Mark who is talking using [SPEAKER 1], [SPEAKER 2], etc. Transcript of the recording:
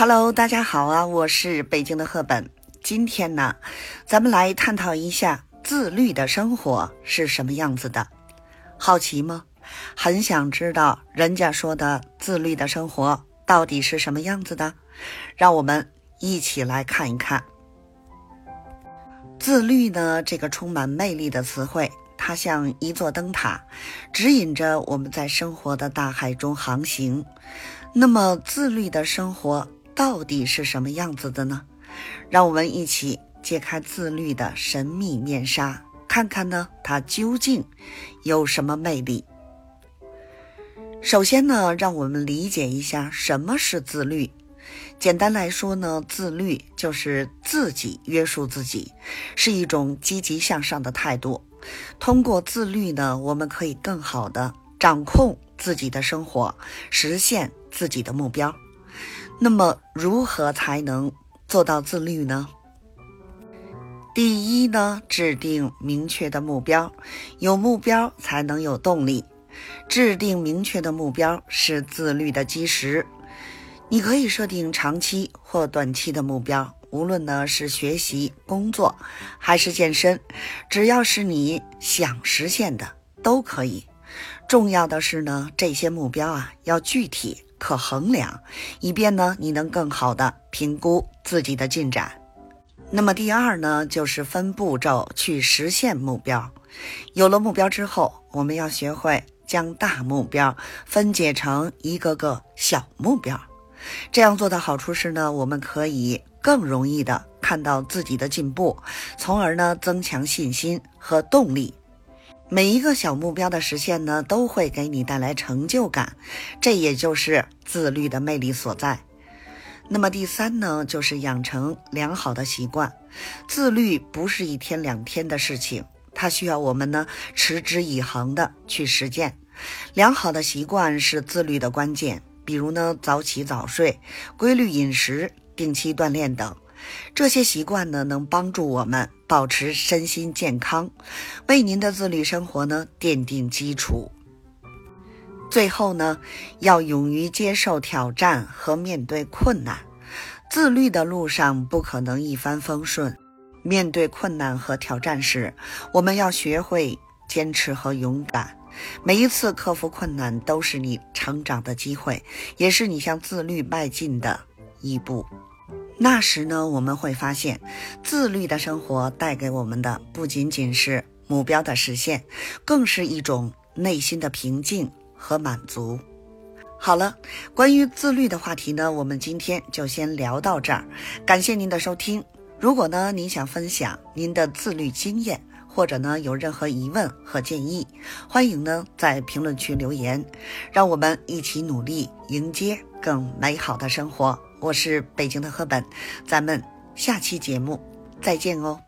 [SPEAKER 1] Hello，大家好啊，我是北京的赫本。今天呢，咱们来探讨一下自律的生活是什么样子的。好奇吗？很想知道人家说的自律的生活到底是什么样子的？让我们一起来看一看。自律呢，这个充满魅力的词汇，它像一座灯塔，指引着我们在生活的大海中航行。那么，自律的生活。到底是什么样子的呢？让我们一起揭开自律的神秘面纱，看看呢，它究竟有什么魅力。首先呢，让我们理解一下什么是自律。简单来说呢，自律就是自己约束自己，是一种积极向上的态度。通过自律呢，我们可以更好的掌控自己的生活，实现自己的目标。那么，如何才能做到自律呢？第一呢，制定明确的目标，有目标才能有动力。制定明确的目标是自律的基石。你可以设定长期或短期的目标，无论呢是学习、工作还是健身，只要是你想实现的都可以。重要的是呢，这些目标啊要具体。可衡量，以便呢你能更好的评估自己的进展。那么第二呢，就是分步骤去实现目标。有了目标之后，我们要学会将大目标分解成一个个小目标。这样做的好处是呢，我们可以更容易的看到自己的进步，从而呢增强信心和动力。每一个小目标的实现呢，都会给你带来成就感，这也就是自律的魅力所在。那么第三呢，就是养成良好的习惯。自律不是一天两天的事情，它需要我们呢持之以恒的去实践。良好的习惯是自律的关键，比如呢早起早睡、规律饮食、定期锻炼等。这些习惯呢，能帮助我们保持身心健康，为您的自律生活呢奠定基础。最后呢，要勇于接受挑战和面对困难。自律的路上不可能一帆风顺，面对困难和挑战时，我们要学会坚持和勇敢。每一次克服困难，都是你成长的机会，也是你向自律迈进的一步。那时呢，我们会发现，自律的生活带给我们的不仅仅是目标的实现，更是一种内心的平静和满足。好了，关于自律的话题呢，我们今天就先聊到这儿。感谢您的收听。如果呢，您想分享您的自律经验，或者呢有任何疑问和建议，欢迎呢在评论区留言，让我们一起努力迎接更美好的生活。我是北京的赫本，咱们下期节目再见哦。